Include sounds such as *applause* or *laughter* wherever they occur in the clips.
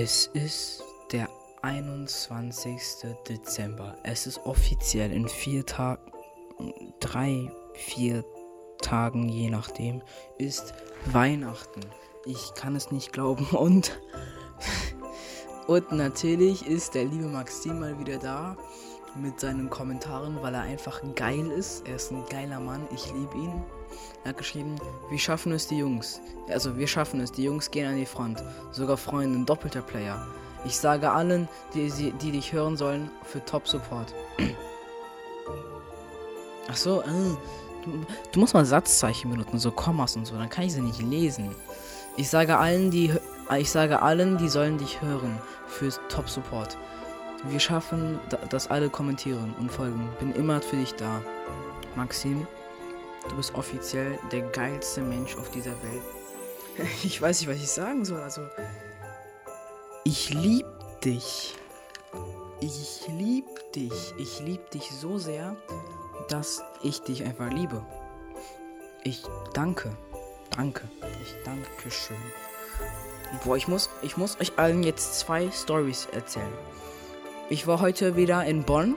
Es ist der 21. Dezember. Es ist offiziell in vier Tagen, drei, vier Tagen, je nachdem, ist Weihnachten. Ich kann es nicht glauben *laughs* und und natürlich ist der liebe Maxim mal wieder da mit seinen Kommentaren, weil er einfach geil ist. Er ist ein geiler Mann. Ich liebe ihn. Er hat geschrieben, wir schaffen es die Jungs. Also wir schaffen es, die Jungs gehen an die Front. Sogar Freunde, ein doppelter Player. Ich sage allen, die, die dich hören sollen, für Top Support. Ach so, äh, du, du, musst mal Satzzeichen benutzen, so Kommas und so, dann kann ich sie nicht lesen. Ich sage allen, die ich sage allen, die sollen dich hören für Top Support. Wir schaffen, dass alle kommentieren und folgen. Bin immer für dich da. Maxim, du bist offiziell der geilste Mensch auf dieser Welt. *laughs* Ich weiß nicht, was ich sagen soll. Also, ich lieb dich. Ich lieb dich. Ich lieb dich so sehr, dass ich dich einfach liebe. Ich danke. Danke. Ich danke schön. Boah, ich muss, ich muss euch allen jetzt zwei Stories erzählen. Ich war heute wieder in Bonn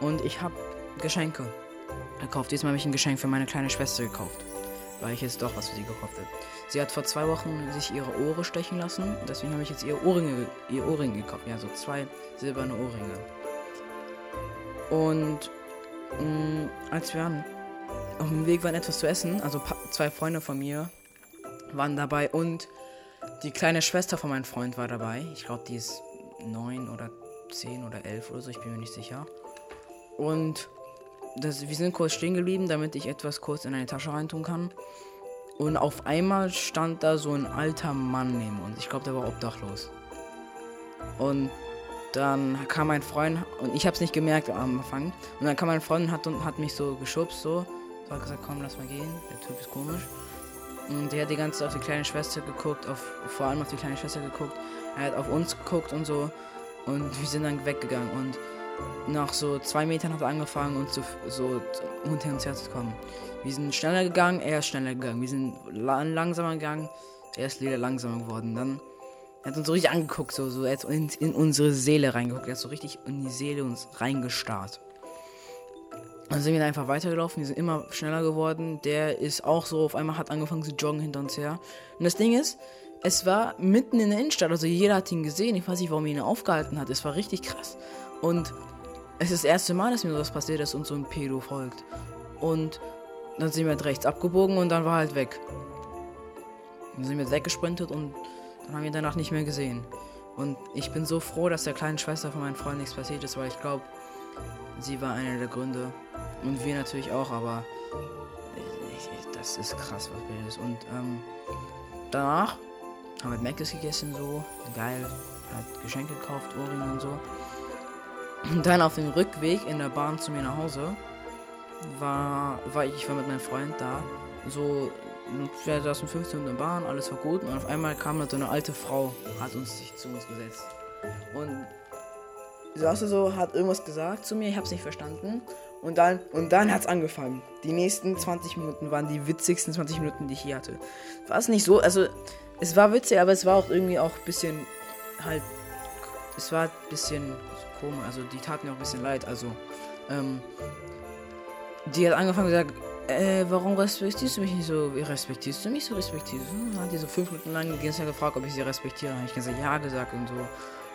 und ich habe Geschenke gekauft. Diesmal habe ich ein Geschenk für meine kleine Schwester gekauft, weil ich jetzt doch was für sie gekauft habe. Sie hat vor zwei Wochen sich ihre Ohren stechen lassen, deswegen habe ich jetzt ihr Ohrringe, ihr Ohrring gekauft. Ja, so zwei silberne Ohrringe. Und mh, mm, als wir auf dem Weg waren, etwas zu essen, also zwei Freunde von mir waren dabei und die kleine Schwester von meinem Freund war dabei. Ich glaube, die ist neun oder 10 oder 11 oder so, ich bin mir nicht sicher. Und das, wir sind kurz stehen geblieben, damit ich etwas kurz in eine Tasche reintun kann. Und auf einmal stand da so ein alter Mann neben uns. Ich glaube, der war obdachlos. Und dann kam mein Freund, und ich habe es nicht gemerkt am Anfang. Und dann kam mein Freund und hat, hat mich so geschubst, so. So hat gesagt, komm, lass mal gehen. Der Typ ist komisch. Und der hat die ganze Zeit auf die kleine Schwester geguckt, auf, vor allem auf die kleine Schwester geguckt. Er hat auf uns geguckt und so. Und wir sind dann weggegangen. Und nach so zwei Metern hat er angefangen, uns so, so hinter uns her zu kommen. Wir sind schneller gegangen, er ist schneller gegangen. Wir sind langsamer gegangen, er ist wieder langsamer geworden. Dann hat uns so richtig angeguckt, so, so er hat in, in unsere Seele reingeguckt. Er hat so richtig in die Seele uns reingestarrt. Dann sind wir dann einfach weitergelaufen, wir sind immer schneller geworden. Der ist auch so, auf einmal hat angefangen zu joggen hinter uns her. Und das Ding ist, es war mitten in der Innenstadt, also jeder hat ihn gesehen. Ich weiß nicht, warum er ihn aufgehalten hat. Es war richtig krass. Und es ist das erste Mal, dass mir sowas passiert, dass uns so ein Pedo folgt. Und dann sind wir halt rechts abgebogen und dann war halt weg. Dann sind wir jetzt weggesprintet und dann haben wir danach nicht mehr gesehen. Und ich bin so froh, dass der kleinen Schwester von meinem Freund nichts passiert ist, weil ich glaube, sie war einer der Gründe. Und wir natürlich auch, aber das ist krass, was Bild ist. Und ähm, danach haben wir Mc's gegessen, so. Geil. Hat Geschenke gekauft, Ohrringe und so. Und dann auf dem Rückweg in der Bahn zu mir nach Hause war, war ich, ich war mit meinem Freund da. So, wir saßen 15 Minuten in der Bahn, alles war gut. Und auf einmal kam da so eine alte Frau, hat uns sich zu uns gesetzt. Und saß so, hat irgendwas gesagt zu mir, ich hab's nicht verstanden. Und dann, und dann hat's angefangen. Die nächsten 20 Minuten waren die witzigsten 20 Minuten, die ich hier hatte. War es nicht so, also es war witzig, aber es war auch irgendwie auch ein bisschen halt. Es war ein bisschen komisch. Also die taten mir auch ein bisschen leid. Also, ähm, die hat angefangen gesagt, äh, warum respektierst du mich nicht so? Respektierst du mich so? Respektierst du? Dann hat die so fünf Minuten lang die ganze Zeit gefragt, ob ich sie respektiere. Habe ich ganz ja gesagt und so.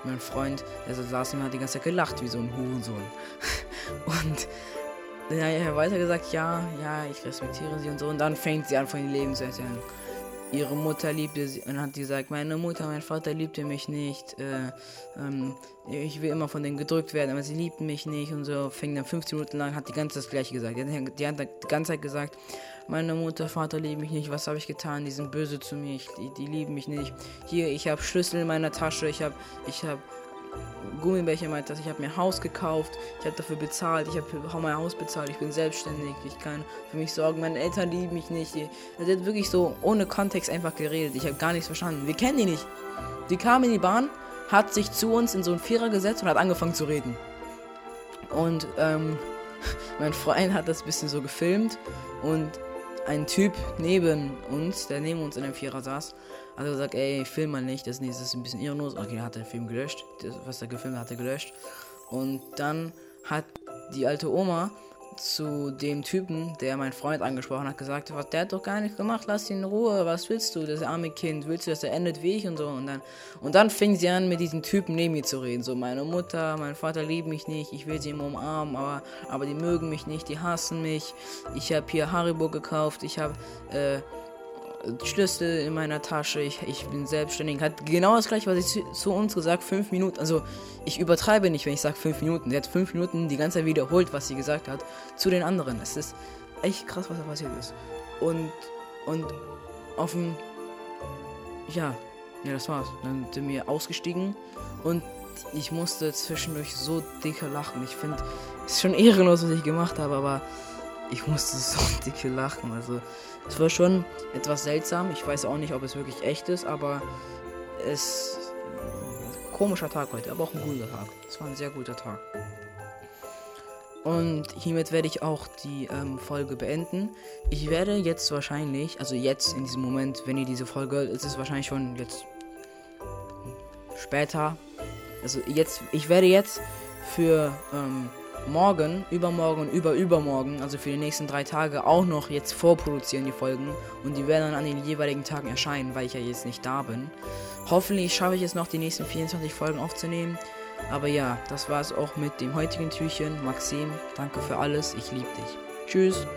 Mein Freund, der so saß und hat die ganze Zeit gelacht, wie so ein Hurensohn. *laughs* und dann hat er weiter gesagt, ja, ja, ich respektiere sie und so. Und dann fängt sie an, von ihrem Leben zu erzählen ihre Mutter liebte sie und hat gesagt, meine Mutter, mein Vater liebte mich nicht. Äh, ähm, ich will immer von denen gedrückt werden, aber sie liebten mich nicht und so. Fing dann 15 Minuten lang, hat die ganze das gleiche gesagt. Die, die hat die ganze Zeit gesagt, meine Mutter, Vater lieben mich nicht. Was habe ich getan? Die sind böse zu mir. Ich, die, die lieben mich nicht. Hier, ich habe Schlüssel in meiner Tasche. Ich habe, ich habe Gummibärchen meint das, ich habe mir Haus gekauft, ich habe dafür bezahlt, ich habe mein Haus bezahlt, ich bin selbstständig, ich kann für mich sorgen, meine Eltern lieben mich nicht. Er hat wirklich so ohne Kontext einfach geredet, ich habe gar nichts verstanden. Wir kennen die nicht. Die kam in die Bahn, hat sich zu uns in so einen Vierer gesetzt und hat angefangen zu reden. Und ähm, *laughs* mein Freund hat das ein bisschen so gefilmt und ein Typ neben uns, der neben uns in dem Vierer saß, Also gesagt, ey, film mal nicht, das ist ein bisschen ehrenlos. Okay, er hat den Film gelöscht. Das, was er gefilmt hat, hat er gelöscht. Und dann hat die alte Oma zu dem Typen, der mein Freund angesprochen hat, gesagt, was der hat doch gar nichts gemacht, lass ihn in Ruhe, was willst du, das arme Kind, willst du, dass er endet wie ich und so und dann und dann fing sie an mit diesem Typen neben mir zu reden, so meine Mutter, mein Vater lieben mich nicht, ich will sie immer umarmen, aber aber die mögen mich nicht, die hassen mich, ich habe hier Haribo gekauft, ich habe äh, Schlüssel in meiner Tasche, ich, ich bin selbstständig. Hat genau das gleiche, was ich zu, zu uns gesagt, fünf Minuten. Also ich übertreibe nicht, wenn ich sage fünf Minuten. Sie hat fünf Minuten die ganze Zeit wiederholt, was sie gesagt hat, zu den anderen. Es ist echt krass, was da passiert ist. Und, und dem, ja, ja, das war's. Dann sind wir ausgestiegen und ich musste zwischendurch so dicke lachen. Ich finde, es ist schon ehrenlos, was ich gemacht habe, aber ich musste *laughs* so dicke lachen. Also es war schon etwas seltsam. Ich weiß auch nicht, ob es wirklich echt ist, aber es komischer Tag heute, aber auch ein guter Tag. Es war ein sehr guter Tag. Und hiermit werde ich auch die ähm, Folge beenden. Ich werde jetzt wahrscheinlich, also jetzt in diesem Moment, wenn ihr diese Folge, ist es wahrscheinlich schon jetzt später. Also jetzt, ich werde jetzt für ähm, morgen, übermorgen und überübermorgen, also für die nächsten drei Tage, auch noch jetzt vorproduzieren, die Folgen. Und die werden dann an den jeweiligen Tagen erscheinen, weil ich ja jetzt nicht da bin. Hoffentlich schaffe ich es noch, die nächsten 24 Folgen aufzunehmen. Aber ja, das war es auch mit dem heutigen Türchen. Maxim, danke für alles. Ich liebe dich. Tschüss.